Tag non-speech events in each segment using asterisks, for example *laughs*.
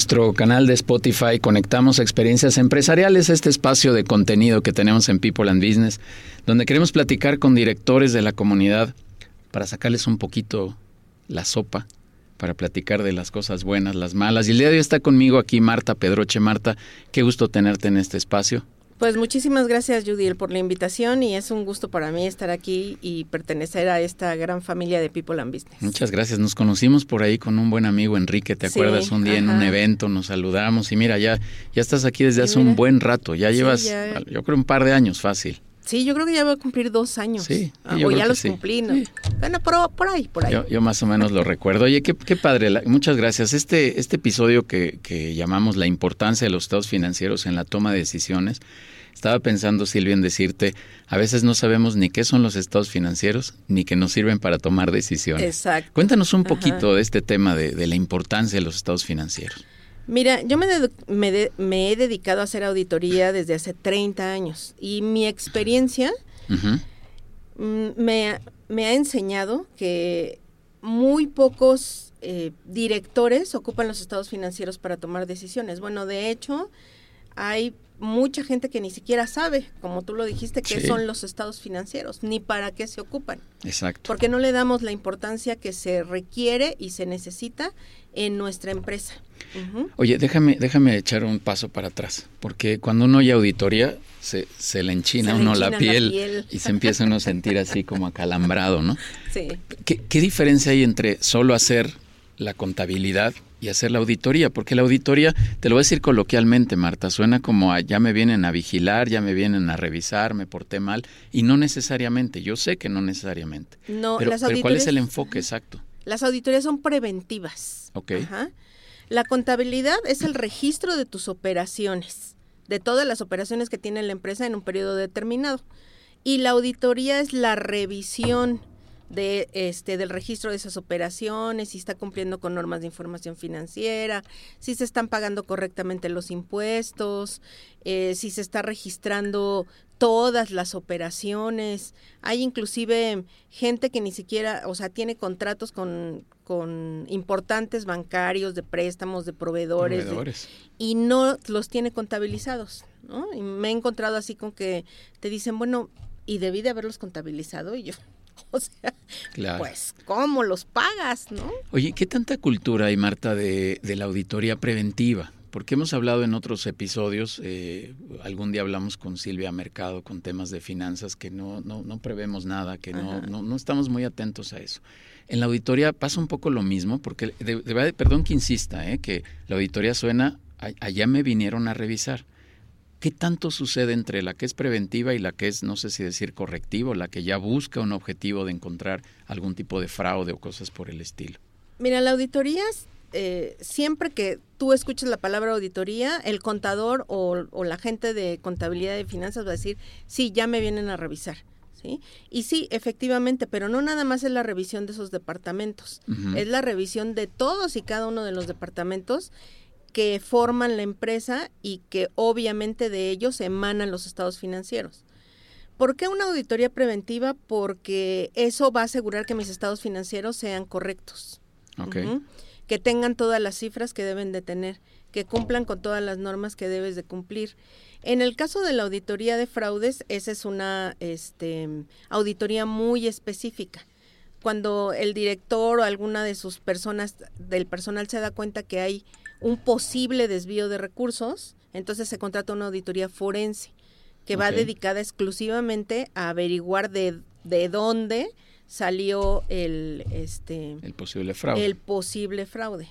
nuestro canal de Spotify Conectamos Experiencias Empresariales, este espacio de contenido que tenemos en People and Business, donde queremos platicar con directores de la comunidad para sacarles un poquito la sopa, para platicar de las cosas buenas, las malas. Y el día de hoy está conmigo aquí Marta Pedroche. Marta, qué gusto tenerte en este espacio. Pues muchísimas gracias, Judiel, por la invitación y es un gusto para mí estar aquí y pertenecer a esta gran familia de People and Business. Muchas gracias. Nos conocimos por ahí con un buen amigo, Enrique, ¿te acuerdas? Un día en un evento nos saludamos y mira, ya, ya estás aquí desde hace un buen rato. Ya llevas, yo creo, un par de años fácil. Sí, yo creo que ya voy a cumplir dos años. Sí. Ah, o ya los cumplí, ¿no? Bueno, pero por ahí, por ahí. Yo, más o menos lo recuerdo. Oye, qué, qué padre. muchas gracias. Este, este episodio que, que llamamos La importancia de los estados financieros en la toma de decisiones estaba pensando, Silvia, en decirte, a veces no sabemos ni qué son los estados financieros, ni que nos sirven para tomar decisiones. Exacto. Cuéntanos un poquito de este tema de, la importancia de los estados financieros. Mira, yo me, me, he dedicado a hacer auditoría desde hace 30 años y mi experiencia mm, me, me, ha enseñado que muy pocos eh, directores ocupan los estados financieros para tomar decisiones. Bueno, de hecho, hay mucha gente que ni siquiera sabe, como tú lo dijiste, qué son los estados financieros, ni para qué se ocupan. Exacto. Porque no le damos la importancia que se requiere y se necesita en nuestra empresa. Oye, déjame, déjame echar un paso para atrás, porque cuando uno oye auditoría, se, se le enchina uno la, piel y se empieza uno a sentir así como acalambrado, ¿no? *laughs* Sí. ¿Qué, ¿Qué diferencia hay entre solo hacer la contabilidad y hacer la auditoría, porque la auditoría, te lo voy a decir coloquialmente, Marta, suena como a ya me vienen a vigilar, ya me vienen a revisar, me porté mal, y no necesariamente, yo sé que no necesariamente. No, pero, ¿cuál es el enfoque exacto? Las auditorías son preventivas. Ok. La contabilidad es el registro de tus operaciones, de todas las operaciones que tiene la empresa en un periodo determinado. Y la auditoría es la revisión de este del registro de esas operaciones, si está cumpliendo con normas de información financiera, si se están pagando correctamente los impuestos, eh, si se está registrando todas las operaciones. Hay inclusive gente que ni siquiera, o sea, tiene contratos con, con importantes bancarios de préstamos, de proveedores, y no los tiene contabilizados. ¿no? Y me he encontrado así con que te dicen, bueno, y debí de haberlos contabilizado y yo *laughs* O sea, pues, ¿cómo los pagas, no? Oye, ¿qué tanta cultura hay, Marta, de, la auditoría preventiva? Porque hemos hablado en otros episodios, eh, algún día hablamos con Silvia Mercado con temas de finanzas que no, no, no prevemos nada, que no, no, estamos muy atentos a eso. En la auditoría pasa un poco lo mismo, porque, de, perdón que insista, eh, que la auditoría suena, allá me vinieron a revisar. ¿Qué tanto sucede entre la que es preventiva y la que es, no sé si decir correctivo, la que ya busca un objetivo de encontrar algún tipo de fraude o cosas por el estilo? Mira, la auditoría, eh, siempre que tú escuches la palabra auditoría, el contador o, la gente de contabilidad de finanzas va a decir, sí, ya me vienen a revisar. ¿Sí? Y sí, efectivamente, pero no nada más es la revisión de esos departamentos, es la revisión de todos y cada uno de los departamentos que forman la empresa y que obviamente de ellos emanan los estados financieros. ¿Por qué una auditoría preventiva? Porque eso va a asegurar que mis estados financieros sean correctos. Que tengan todas las cifras que deben de tener, que cumplan con todas las normas que debes de cumplir. En el caso de la auditoría de fraudes, esa es una este, auditoría muy específica. Cuando el director o alguna de sus personas del personal se da cuenta que hay un posible desvío de recursos, entonces se contrata una auditoría forense que va dedicada exclusivamente a averiguar de, de dónde salió el este el posible fraude. El posible fraude.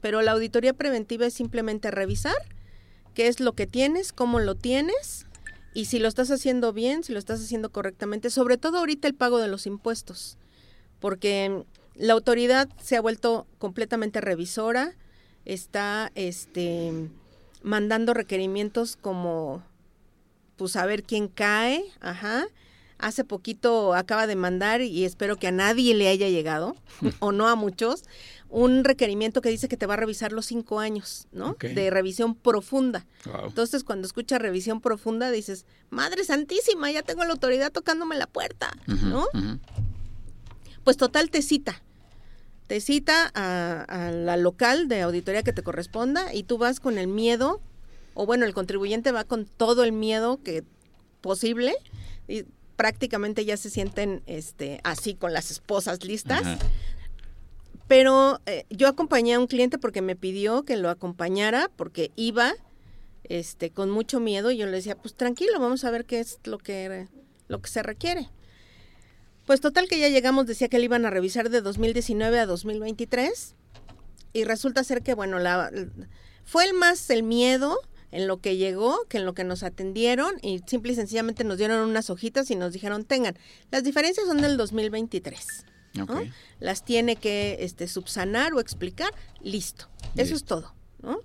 Pero la auditoría preventiva es simplemente revisar qué es lo que tienes, cómo lo tienes y si lo estás haciendo bien, si lo estás haciendo correctamente, sobre todo ahorita el pago de los impuestos, porque la autoridad se ha vuelto completamente revisora, está este mandando requerimientos como pues a ver quién cae, ajá. Hace poquito acaba de mandar y espero que a nadie le haya llegado, o no a muchos, un requerimiento que dice que te va a revisar los cinco años, ¿no? De revisión profunda. Entonces, cuando escuchas revisión profunda, dices, Madre Santísima, ya tengo la autoridad tocándome la puerta, ¿no? Pues total te cita. Te cita a, a, la local de auditoría que te corresponda y tú vas con el miedo, o bueno, el contribuyente va con todo el miedo que posible y prácticamente ya se sienten este, así con las esposas listas. Pero eh, yo acompañé a un cliente porque me pidió que lo acompañara porque iba este, con mucho miedo y yo le decía, pues tranquilo, vamos a ver qué es lo que, lo que se requiere. Pues total que ya llegamos, decía que le iban a revisar de 2019 a 2023 y resulta ser que, bueno, la, fue el más el miedo en lo que llegó que en lo que nos atendieron y simple y sencillamente nos dieron unas hojitas y nos dijeron, tengan, las diferencias son del 2023. Las tiene que este, subsanar o explicar, listo. Eso es todo. ¿no?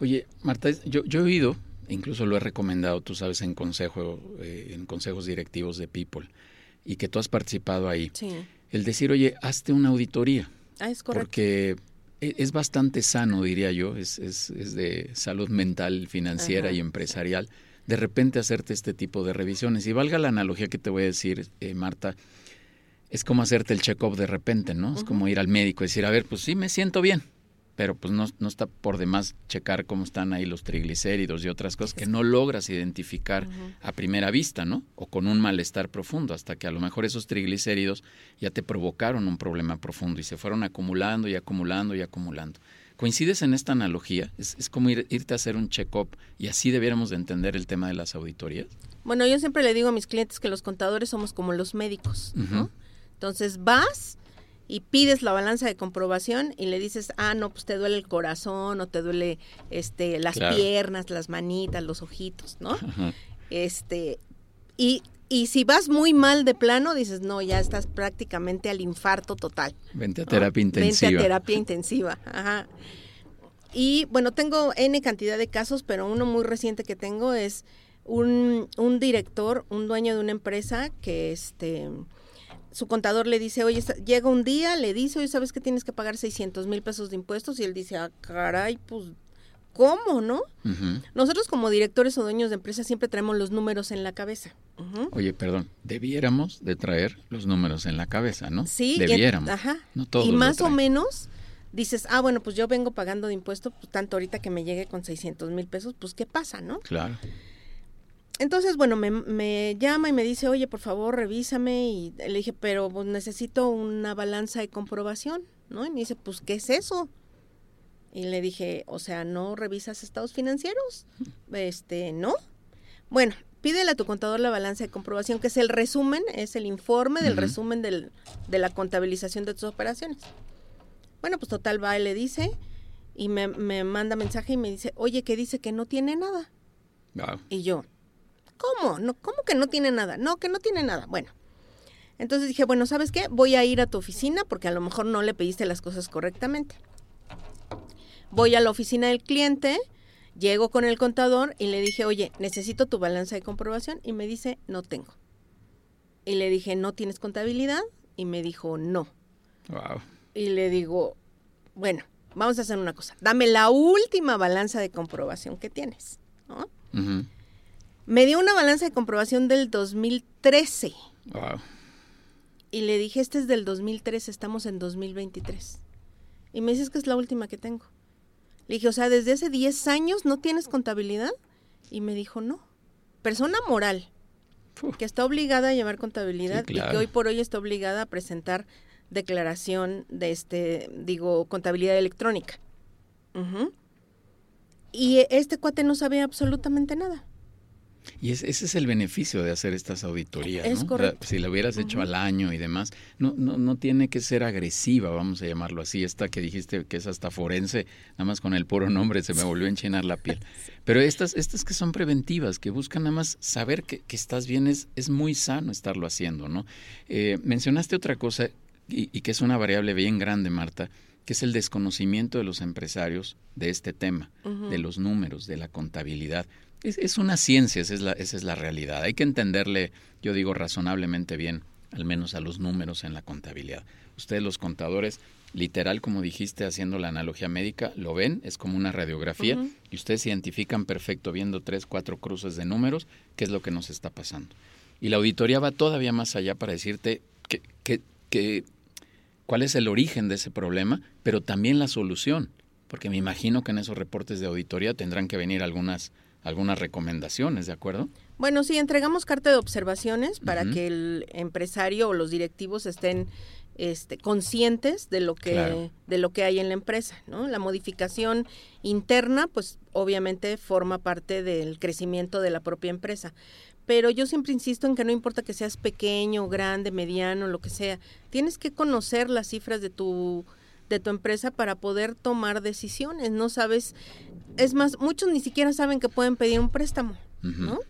Oye, Marta, yo, yo he oído, incluso lo he recomendado, tú sabes, en consejo, eh, en consejos directivos de People, y que tú has participado ahí. Sí. El decir, oye, hazte una auditoría. Ah, es correcto. Porque e, es bastante sano, diría yo, es, es, es de salud mental, financiera y empresarial, de repente hacerte este tipo de revisiones. Y valga la analogía que te voy a decir, eh, Marta, es como hacerte el check-up de repente, ¿no? Es como ir al médico y decir, a ver, pues sí, me siento bien, pero pues no, no está por demás checar cómo están ahí los triglicéridos y otras cosas que no logras identificar a primera vista, ¿no? O con un malestar profundo, hasta que a lo mejor esos triglicéridos ya te provocaron un problema profundo y se fueron acumulando y acumulando y acumulando. ¿Coincides en esta analogía? Es, es como irte a hacer un check-up y así debiéramos de entender el tema de las auditorías. Bueno, yo siempre le digo a mis clientes que los contadores somos como los médicos, ¿no? Entonces vas y pides la balanza de comprobación y le dices, ah, no, pues te duele el corazón o te duele este, las piernas, las manitas, los ojitos, ¿no? Este, y, y si vas muy mal de plano, dices, no, ya estás prácticamente al infarto total. Vente a terapia intensiva. Vente a terapia intensiva, ajá. Y bueno, tengo N cantidad de casos, pero uno muy reciente que tengo es un, un director, un dueño de una empresa que este su contador le dice, oye, llega un día, le dice, oye, ¿sabes que tienes que pagar 600 mil pesos de impuestos? Y él dice, ah, caray, pues, ¿cómo, no? Nosotros como directores o dueños de empresas siempre traemos los números en la cabeza. Oye, perdón, debiéramos de traer los números en la cabeza, ¿no? Sí. Debiéramos. ajá. y más o menos dices, ah, bueno, pues yo vengo pagando de impuestos, pues, tanto ahorita que me llegue con 600 mil pesos, pues, ¿qué pasa, no? Claro entonces, bueno, me, llama y me dice, oye, por favor, revísame. Y le dije, pero pues, necesito una balanza de comprobación, ¿no? Y me dice, pues, ¿qué es eso? Y le dije, o sea, ¿no revisas estados financieros? Este, ¿no? Bueno, pídele a tu contador la balanza de comprobación, que es el resumen, es el informe del resumen del, de la contabilización de tus operaciones. Bueno, pues total va y le dice, y me, me manda mensaje y me dice, oye, que dice que no tiene nada. Y yo, ¿Cómo? No, ¿Cómo que no tiene nada? No, que no tiene nada. Bueno, entonces dije, bueno, ¿sabes qué? Voy a ir a tu oficina porque a lo mejor no le pediste las cosas correctamente. Voy a la oficina del cliente, llego con el contador y le dije, oye, necesito tu balanza de comprobación y me dice, no tengo. Y le dije, ¿no tienes contabilidad? Y me dijo, no. Wow. Y le digo, bueno, vamos a hacer una cosa. Dame la última balanza de comprobación que tienes. ¿no? Me dio una balanza de comprobación del 2013. Wow. Y le dije, este es del 2013, estamos en 2023. Y me dices que es la última que tengo. Le dije, o sea, desde hace 10 años no tienes contabilidad. Y me dijo, no. Persona moral, que está obligada a llevar contabilidad y que hoy por hoy está obligada a presentar declaración de este, digo, contabilidad electrónica. Y este cuate no sabía absolutamente nada. Y ese es el beneficio de hacer estas auditorías. Es correcto. si lo hubieras hecho al año y demás, no, no, no tiene que ser agresiva, vamos a llamarlo así. Esta que dijiste que es hasta forense, nada más con el puro nombre se me volvió a enchinar la piel. *laughs* Pero estas, estas que son preventivas, que buscan nada más saber que, estás bien, es, es muy sano estarlo haciendo, ¿no? Eh, mencionaste otra cosa y, que es una variable bien grande, Marta, que es el desconocimiento de los empresarios de este tema, de los números, de la contabilidad Es, una ciencia, esa es, la, esa es la realidad. Hay que entenderle, yo digo, razonablemente bien, al menos a los números en la contabilidad. Ustedes los contadores, literal, como dijiste, haciendo la analogía médica, lo ven, es como una radiografía, y ustedes identifican perfecto, viendo tres, cuatro cruces de números, qué es lo que nos está pasando. Y la auditoría va todavía más allá para decirte que, que, que, cuál es el origen de ese problema, pero también la solución, porque me imagino que en esos reportes de auditoría tendrán que venir algunas algunas recomendaciones, ¿de acuerdo? Bueno, sí, entregamos carta de observaciones para que el empresario o los directivos estén este, conscientes de lo que de lo que hay en la empresa, ¿no? La modificación interna, pues obviamente forma parte del crecimiento de la propia empresa. Pero yo siempre insisto en que no importa que seas pequeño, grande, mediano, lo que sea, tienes que conocer las cifras de tu de tu empresa para poder tomar decisiones. No sabes, es más, muchos ni siquiera saben que pueden pedir un préstamo, ¿no?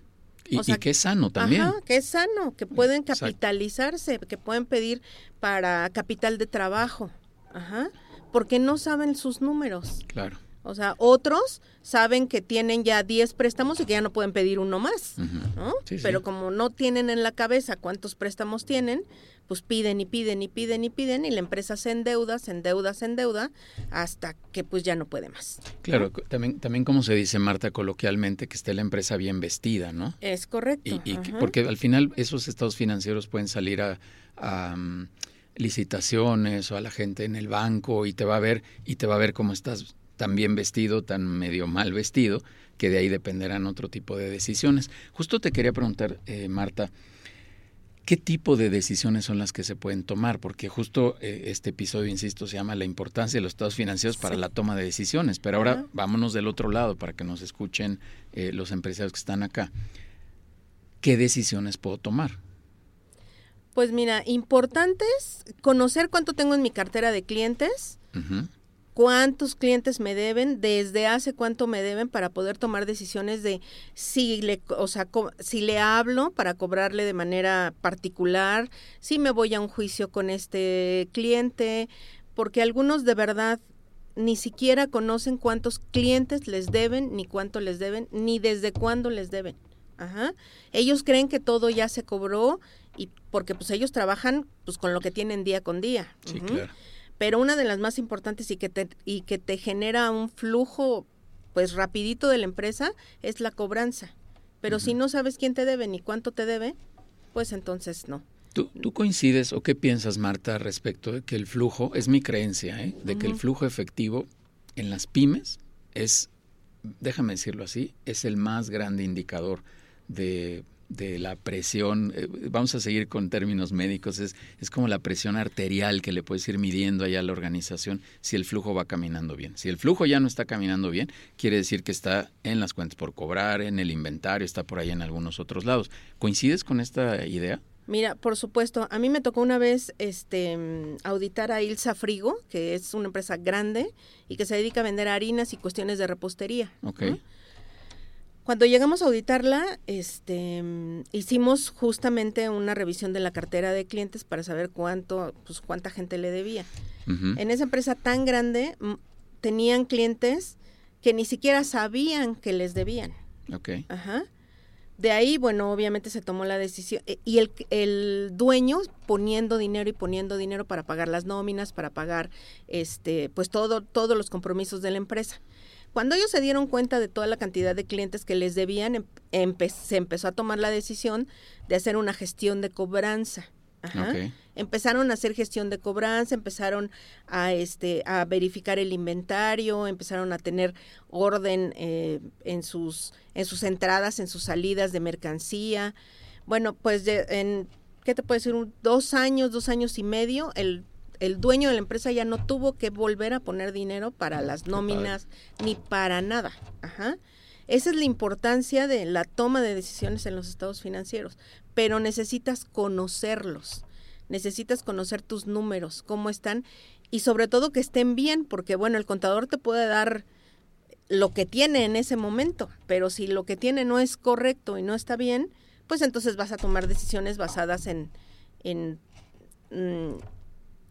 Y, que es sano también. Ajá, que es sano, que pueden capitalizarse, que pueden pedir para capital de trabajo, ajá, porque no saben sus números. Claro. O sea, otros saben que tienen ya 10 préstamos y que ya no pueden pedir uno más, ¿no? Pero como no tienen en la cabeza cuántos préstamos tienen, pues piden y piden y piden y piden y la empresa se endeuda, se endeuda, se endeuda hasta que pues ya no puede más. Claro, también, también como se dice Marta coloquialmente, que esté la empresa bien vestida, ¿no? Es correcto. Y, porque al final esos estados financieros pueden salir a, mm, licitaciones o a la gente en el banco y te va a ver y te va a ver cómo estás tan bien vestido, tan medio mal vestido, que de ahí dependerán otro tipo de decisiones. Justo te quería preguntar, eh, Marta, ¿Qué tipo de decisiones son las que se pueden tomar? Porque justo eh, este episodio, insisto, se llama La importancia de los estados financieros para la toma de decisiones. Pero ahora vámonos del otro lado para que nos escuchen eh, los empresarios que están acá. ¿Qué decisiones puedo tomar? Pues mira, importantes, conocer cuánto tengo en mi cartera de clientes, cuántos clientes me deben, desde hace cuánto me deben para poder tomar decisiones de si le, o sea, si le hablo para cobrarle de manera particular, si me voy a un juicio con este cliente, porque algunos de verdad ni siquiera conocen cuántos clientes les deben, ni cuánto les deben, ni desde cuándo les deben. Ajá. Ellos creen que todo ya se cobró y porque pues ellos trabajan pues con lo que tienen día con día. Sí, claro pero una de las más importantes y que te, y que te genera un flujo pues rapidito de la empresa es la cobranza. Pero si no sabes quién te debe ni cuánto te debe, pues entonces no. ¿Tú, ¿Tú, coincides o qué piensas, Marta, respecto de que el flujo, es mi creencia, ¿eh? de que el flujo efectivo en las pymes es, déjame decirlo así, es el más grande indicador de de la presión, eh, vamos a seguir con términos médicos, es, es como la presión arterial que le puedes ir midiendo allá a la organización si el flujo va caminando bien. Si el flujo ya no está caminando bien, quiere decir que está en las cuentas por cobrar, en el inventario, está por ahí en algunos otros lados. ¿Coincides con esta idea? Mira, por supuesto, a mí me tocó una vez este auditar a Ilsa Frigo, que es una empresa grande y que se dedica a vender harinas y cuestiones de repostería. Okay. Cuando llegamos a auditarla, este, hicimos justamente una revisión de la cartera de clientes para saber cuánto, pues cuánta gente le debía. En esa empresa tan grande tenían clientes que ni siquiera sabían que les debían. Okay. Ajá. De ahí, bueno, obviamente se tomó la decisión e, y el, el dueño poniendo dinero y poniendo dinero para pagar las nóminas, para pagar, este, pues todo, todos los compromisos de la empresa. Cuando ellos se dieron cuenta de toda la cantidad de clientes que les debían, em, se empezó a tomar la decisión de hacer una gestión de cobranza. Empezaron a hacer gestión de cobranza, empezaron a este a verificar el inventario, empezaron a tener orden eh, en sus en sus entradas, en sus salidas de mercancía. Bueno, pues en qué te puedo decir, dos años, dos años y medio, el el dueño de la empresa ya no tuvo que volver a poner dinero para las nóminas ni para nada. Ajá. Esa es la importancia de la toma de decisiones en los estados financieros, pero necesitas conocerlos, necesitas conocer tus números, cómo están y sobre todo que estén bien, porque bueno, el contador te puede dar lo que tiene en ese momento, pero si lo que tiene no es correcto y no está bien, pues entonces vas a tomar decisiones basadas en, en mm,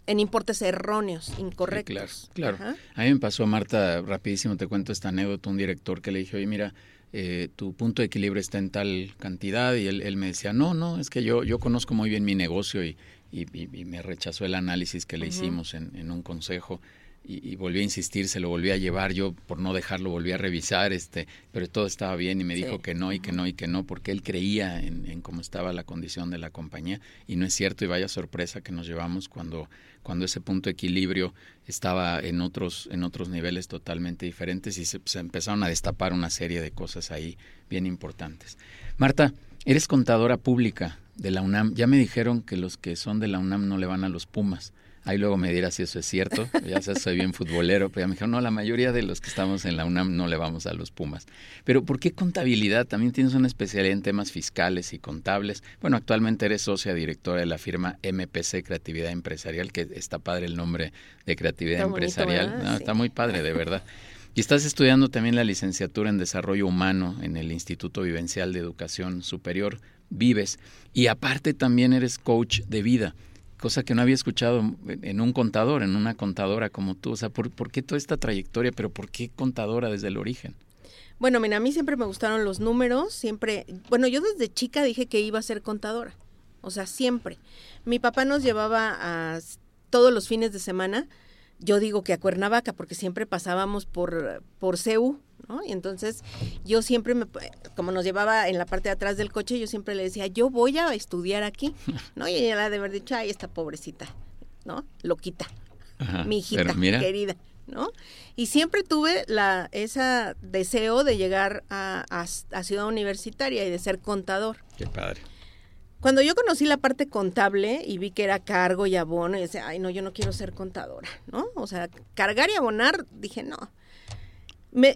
en importes erróneos, incorrectos. claro, claro. A mí me pasó, Marta, rapidísimo te cuento esta anécdota, un director que le dije, oye, mira, eh, tu punto de equilibrio está en tal cantidad y él, me decía, no, no, es que yo, yo conozco muy bien mi negocio y, y, me rechazó el análisis que le hicimos en, en, un consejo y, volví a insistir, se lo volví a llevar, yo por no dejarlo volví a revisar, este, pero todo estaba bien y me dijo que no y que no y que no, porque él creía en, cómo estaba la condición de la compañía y no es cierto y vaya sorpresa que nos llevamos cuando, cuando ese punto de equilibrio estaba en otros, en otros niveles totalmente diferentes y se, se empezaron a destapar una serie de cosas ahí bien importantes. Marta, eres contadora pública de la UNAM, ya me dijeron que los que son de la UNAM no le van a los Pumas. Ahí luego me dirá si eso es cierto. Ya sé, soy bien futbolero, pero ya me dijeron, no, la mayoría de los que estamos en la UNAM no le vamos a los Pumas. Pero ¿por qué contabilidad? También tienes una especialidad en temas fiscales y contables. Bueno, actualmente eres socia directora de la firma MPC Creatividad Empresarial, que está padre el nombre de Creatividad Empresarial. Está muy padre, de *laughs* verdad. Y estás estudiando también la licenciatura en Desarrollo Humano en el Instituto Vivencial de Educación Superior, Vives. Y aparte también eres coach de vida cosa que no había escuchado en un contador, en una contadora como tú. O sea, ¿por, qué toda esta trayectoria, pero por qué contadora desde el origen? Bueno, mira, a mí siempre me gustaron los números, siempre, bueno, yo desde chica dije que iba a ser contadora, o sea, siempre. Mi papá nos llevaba a todos los fines de semana, yo digo que a Cuernavaca, porque siempre pasábamos por, por CEU, y entonces yo siempre, me, como nos llevaba en la parte de atrás del coche, yo siempre le decía, yo voy a estudiar aquí, *laughs* ¿no? Y ella de haber dicho, ay, esta pobrecita, ¿no? Loquita, mi hijita querida, ¿no? Y siempre tuve la, ese deseo de llegar a, a, Ciudad Universitaria y de ser contador. Qué padre. Cuando yo conocí la parte contable y vi que era cargo y abono, y decía, ay, no, yo no quiero ser contadora, ¿no? O sea, cargar y abonar, dije, no,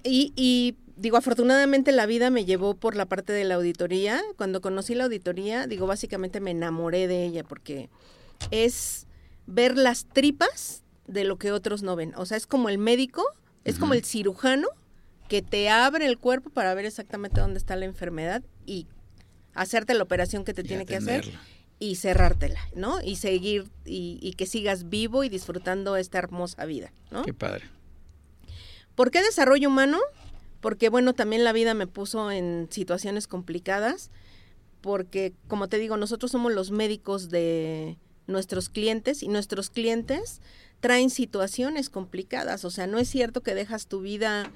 y, digo, afortunadamente la vida me llevó por la parte de la auditoría. Cuando conocí la auditoría, digo, básicamente me enamoré de ella porque es ver las tripas de lo que otros no ven. O sea, es como el médico, es como el cirujano que te abre el cuerpo para ver exactamente dónde está la enfermedad y hacerte la operación que te tiene que hacer y cerrártela, ¿no? Y seguir y, y, que sigas vivo y disfrutando esta hermosa vida, ¿no? Qué padre. ¿Por qué desarrollo humano? Porque, bueno, también la vida me puso en situaciones complicadas, porque, como te digo, nosotros somos los médicos de nuestros clientes y nuestros clientes traen situaciones complicadas. O sea, no es cierto que dejas tu vida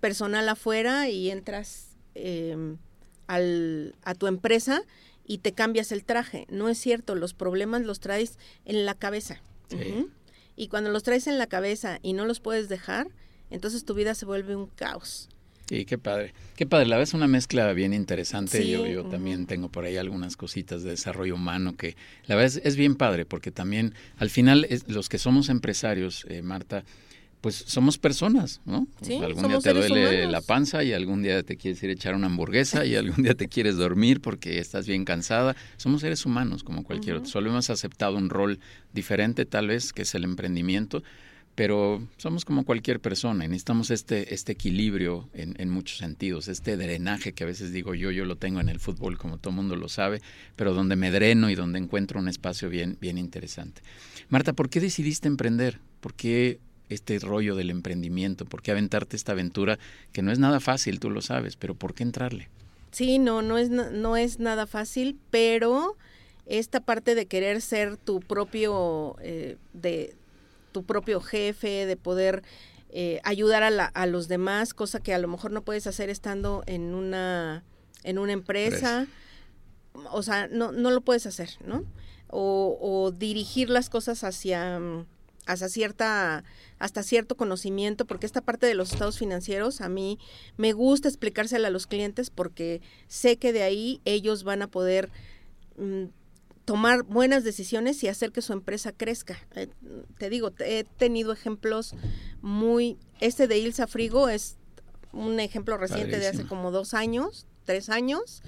personal afuera y entras em, al, a tu empresa y te cambias el traje. No es cierto, los problemas los traes en la cabeza. Y cuando los traes en la cabeza y no los puedes dejar, entonces tu vida se vuelve un caos. Sí, qué padre. Qué padre, la verdad una mezcla bien interesante. yo yo también tengo por ahí algunas cositas de desarrollo humano que la verdad es, bien padre porque también al final los que somos empresarios, eh, Marta, pues somos personas, ¿no? Sí, algún día te duele la panza y algún día te quieres ir a echar una hamburguesa y algún día te quieres dormir porque estás bien cansada. Somos seres humanos como cualquier otro. Solo hemos aceptado un rol diferente tal vez, que es el emprendimiento, pero somos como cualquier persona y necesitamos este, este equilibrio en, en, muchos sentidos, este drenaje que a veces digo yo, yo lo tengo en el fútbol como todo mundo lo sabe, pero donde me dreno y donde encuentro un espacio bien, bien interesante. Marta, ¿por qué decidiste emprender? ¿Por qué este rollo del emprendimiento? ¿Por qué aventarte esta aventura que no es nada fácil, tú lo sabes, pero ¿por qué entrarle? Sí, no, no es, no es nada fácil, pero esta parte de querer ser tu propio, eh, de tu propio jefe, de poder eh, ayudar a, la, a, los demás, cosa que a lo mejor no puedes hacer estando en una, en una empresa. O sea, no, no lo puedes hacer, ¿no? O, o dirigir las cosas hacia, hacia cierta, hasta cierto conocimiento, porque esta parte de los estados financieros a mí me gusta explicársela a los clientes porque sé que de ahí ellos van a poder mm, tomar buenas decisiones y hacer que su empresa crezca. Eh, te digo, he tenido ejemplos muy... Este de Ilsa Frigo es un ejemplo reciente de hace como dos años, tres años,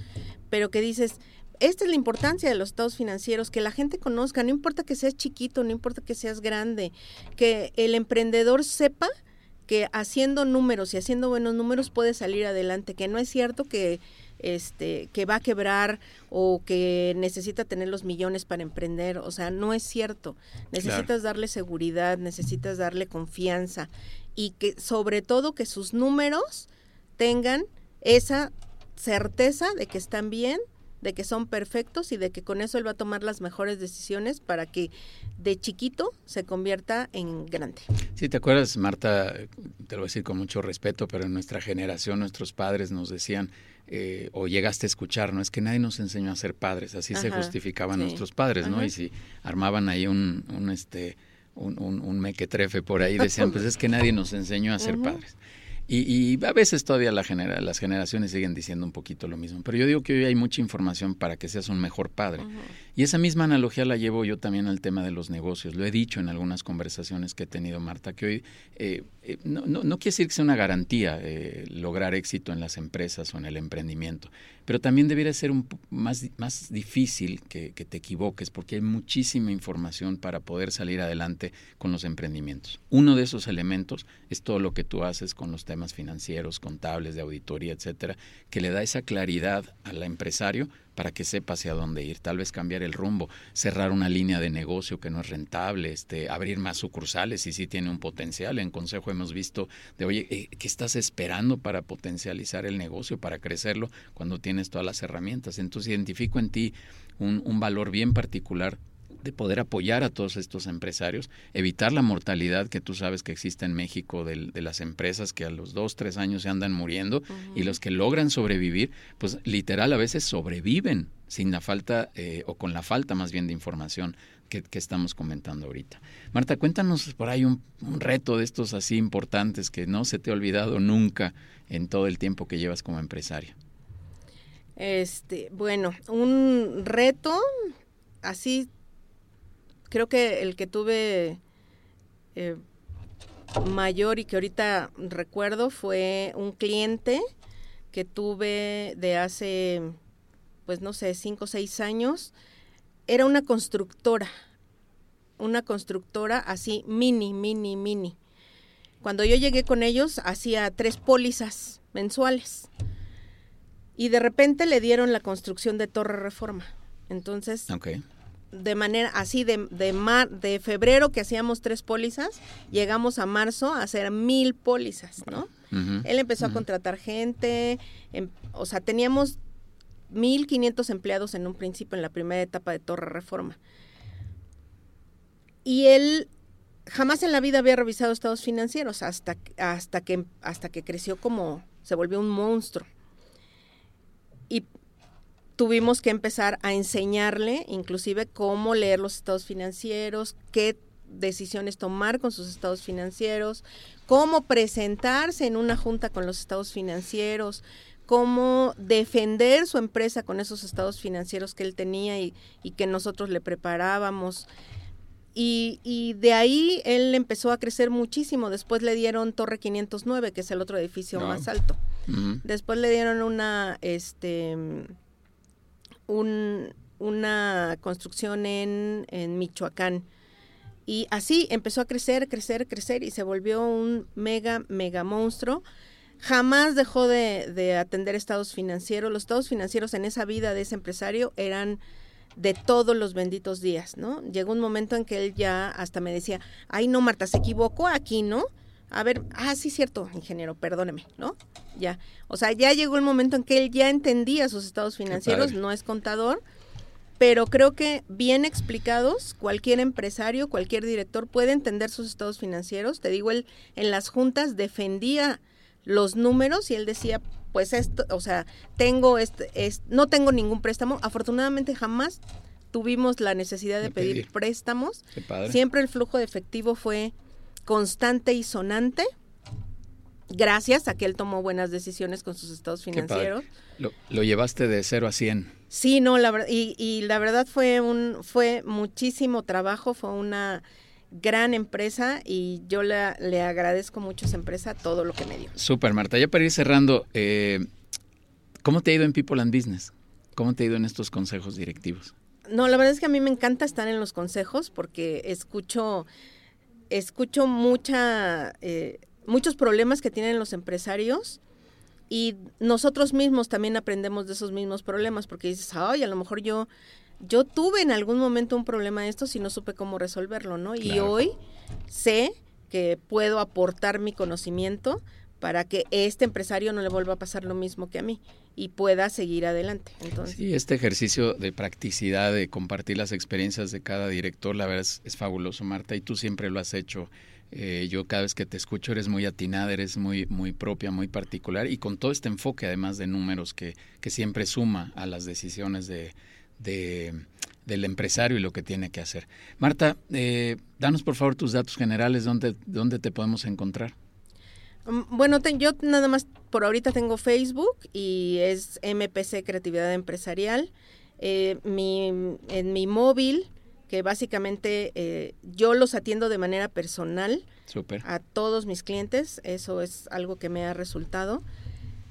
pero que dices, esta es la importancia de los estados financieros, que la gente conozca, no importa que seas chiquito, no importa que seas grande, que el emprendedor sepa que haciendo números y haciendo buenos números puede salir adelante, que no es cierto que este, que va a quebrar o que necesita tener los millones para emprender. O sea, no es cierto. Necesitas darle seguridad, necesitas darle confianza y que sobre todo que sus números tengan esa certeza de que están bien, de que son perfectos y de que con eso él va a tomar las mejores decisiones para que de chiquito se convierta en grande. Sí, te acuerdas, Marta, te lo voy a decir con mucho respeto, pero en nuestra generación nuestros padres nos decían, eh, o llegaste a escuchar, ¿no? Es que nadie nos enseñó a ser padres, así se justificaban nuestros padres, ¿no? Y si armaban ahí un, un este, un, un, mequetrefe por ahí, *laughs* decían, pues es que nadie nos enseñó a ser padres. Y, a veces todavía la genera, las generaciones siguen diciendo un poquito lo mismo. Pero yo digo que hoy hay mucha información para que seas un mejor padre. Y esa misma analogía la llevo yo también al tema de los negocios. Lo he dicho en algunas conversaciones que he tenido, Marta, que hoy eh, eh, no, quiere decir que sea una garantía eh, lograr éxito en las empresas o en el emprendimiento, pero también debería ser un, más, más difícil que, que, te equivoques porque hay muchísima información para poder salir adelante con los emprendimientos. Uno de esos elementos es todo lo que tú haces con los temas financieros, contables, de auditoría, etcétera, que le da esa claridad al empresario para que sepa hacia dónde ir, tal vez cambiar el rumbo, cerrar una línea de negocio que no es rentable, este, abrir más sucursales y sí tiene un potencial. En consejo hemos visto de, oye, eh, ¿qué estás esperando para potencializar el negocio, para crecerlo cuando tienes todas las herramientas? Entonces identifico en ti un, un valor bien particular de poder apoyar a todos estos empresarios, evitar la mortalidad que tú sabes que existe en México de, las empresas que a los dos, tres años se andan muriendo y los que logran sobrevivir, pues literal a veces sobreviven sin la falta eh, o con la falta más bien de información que, estamos comentando ahorita. Marta, cuéntanos por ahí un, un, reto de estos así importantes que no se te ha olvidado nunca en todo el tiempo que llevas como empresaria. Este, bueno, un reto así creo que el que tuve eh, mayor y que ahorita recuerdo fue un cliente que tuve de hace, pues no sé, cinco o seis años. Era una constructora, una constructora así mini, mini, mini. Cuando yo llegué con ellos, hacía tres pólizas mensuales. Y de repente le dieron la construcción de Torre Reforma. Entonces, de manera así de, de, mar, de febrero que hacíamos tres pólizas, llegamos a marzo a hacer mil pólizas, ¿no? Él empezó a contratar gente, em, o sea, teníamos 1.500 empleados en un principio en la primera etapa de Torre Reforma. Y él jamás en la vida había revisado estados financieros hasta, hasta, que, hasta que creció como, se volvió un monstruo. Y tuvimos que empezar a enseñarle inclusive cómo leer los estados financieros, qué decisiones tomar con sus estados financieros, cómo presentarse en una junta con los estados financieros, cómo defender su empresa con esos estados financieros que él tenía y, que nosotros le preparábamos. Y, de ahí él empezó a crecer muchísimo. Después le dieron Torre 509, que es el otro edificio más alto. Después le dieron una, este, un, una construcción en, en Michoacán. Y así empezó a crecer, crecer, crecer y se volvió un mega, mega monstruo. Jamás dejó de, de, atender estados financieros. Los estados financieros en esa vida de ese empresario eran de todos los benditos días, ¿no? Llegó un momento en que él ya hasta me decía, ay no, Marta, se equivocó aquí, ¿no? A ver, ah, sí, cierto, ingeniero, perdóneme, ¿no? Ya, o sea, ya llegó el momento en que él ya entendía sus estados financieros, no es contador, pero creo que bien explicados, cualquier empresario, cualquier director puede entender sus estados financieros. Te digo, él en las juntas defendía los números y él decía, pues esto, o sea, tengo este, no tengo ningún préstamo. Afortunadamente jamás tuvimos la necesidad de, pedir, préstamos. Siempre el flujo de efectivo fue constante y sonante, gracias a que él tomó buenas decisiones con sus estados financieros. Lo, llevaste de 0 a 100. Sí, no, la, y, y la verdad fue, un, fue muchísimo trabajo, fue una gran empresa y yo le, le agradezco mucho a esa empresa todo lo que me dio. Súper, Marta. Ya para ir cerrando, eh, ¿cómo te ha ido en People and Business? ¿Cómo te ha ido en estos consejos directivos? No, la verdad es que a mí me encanta estar en los consejos porque escucho escucho mucha, eh, muchos problemas que tienen los empresarios y nosotros mismos también aprendemos de esos mismos problemas porque dices, ay, a lo mejor yo, yo tuve en algún momento un problema de estos y no supe cómo resolverlo, ¿no? Y hoy sé que puedo aportar mi conocimiento para que este empresario no le vuelva a pasar lo mismo que a mí y pueda seguir adelante. Entonces, este ejercicio de practicidad, de compartir las experiencias de cada director, la verdad es, es fabuloso, Marta, y tú siempre lo has hecho. Eh, yo cada vez que te escucho eres muy atinada, eres muy, muy propia, muy particular y con todo este enfoque además de números que, que siempre suma a las decisiones de, de, del empresario y lo que tiene que hacer. Marta, eh, danos por favor tus datos generales, ¿dónde, dónde te podemos encontrar? Mm, bueno, yo nada más por ahorita tengo Facebook y es MPC Creatividad Empresarial. Eh, mi, en mi móvil, que básicamente eh, yo los atiendo de manera personal a todos mis clientes, eso es algo que me ha resultado.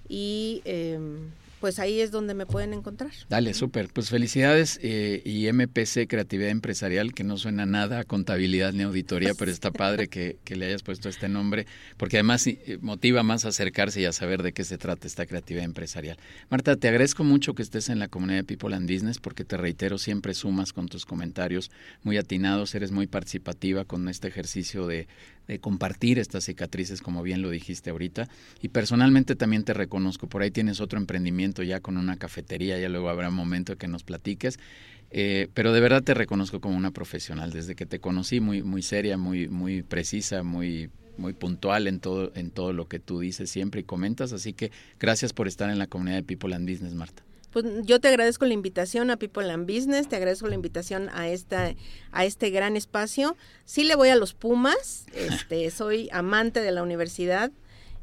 Y em, pues ahí es donde me pueden encontrar. Dale, súper. Pues felicidades eh, y MPC Creatividad Empresarial, que no suena nada a contabilidad ni auditoría, pero está padre que, le hayas puesto este nombre, porque además eh, motiva más acercarse y a saber de qué se trata esta creatividad empresarial. Marta, te agradezco mucho que estés en la comunidad de People and Business, porque te reitero, siempre sumas con tus comentarios muy atinados, eres muy participativa con este ejercicio de, de compartir estas cicatrices, como bien lo dijiste ahorita. Y personalmente también te reconozco, por ahí tienes otro emprendimiento ya con una cafetería, ya luego habrá un momento que nos platiques. Eh, pero de verdad te reconozco como una profesional, desde que te conocí muy, muy seria, muy, muy precisa, muy, muy puntual en todo, en todo lo que tú dices siempre y comentas. Así que gracias por estar en la comunidad de People and Business, Marta. Pues yo te agradezco la invitación a People and Business, te agradezco la invitación a esta, a este gran espacio. Sí le voy a los Pumas, este, *laughs* soy amante de la universidad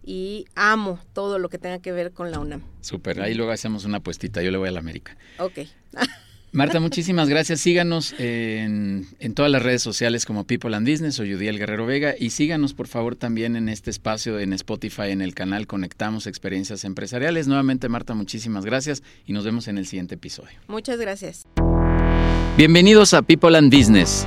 y amo todo lo que tenga que ver con la UNAM. Súper, ahí luego hacemos una puestita, yo le voy a la América. Ok. *laughs* Marta, muchísimas gracias. Síganos en, todas las redes sociales como People and Business o Judiel Guerrero Vega y síganos por favor también en este espacio en Spotify, en el canal Conectamos Experiencias Empresariales. Nuevamente, Marta, muchísimas gracias y nos vemos en el siguiente episodio. Muchas gracias. Bienvenidos a People and Business